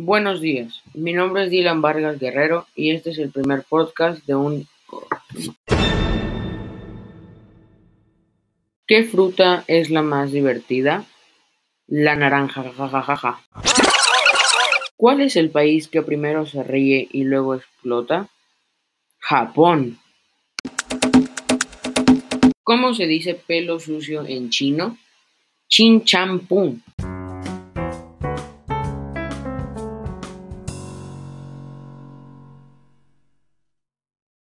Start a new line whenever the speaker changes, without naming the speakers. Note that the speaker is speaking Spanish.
Buenos días, mi nombre es Dylan Vargas Guerrero y este es el primer podcast de un... ¿Qué fruta es la más divertida? La naranja, jajajaja. ¿Cuál es el país que primero se ríe y luego explota? Japón. ¿Cómo se dice pelo sucio en chino? Chin champú.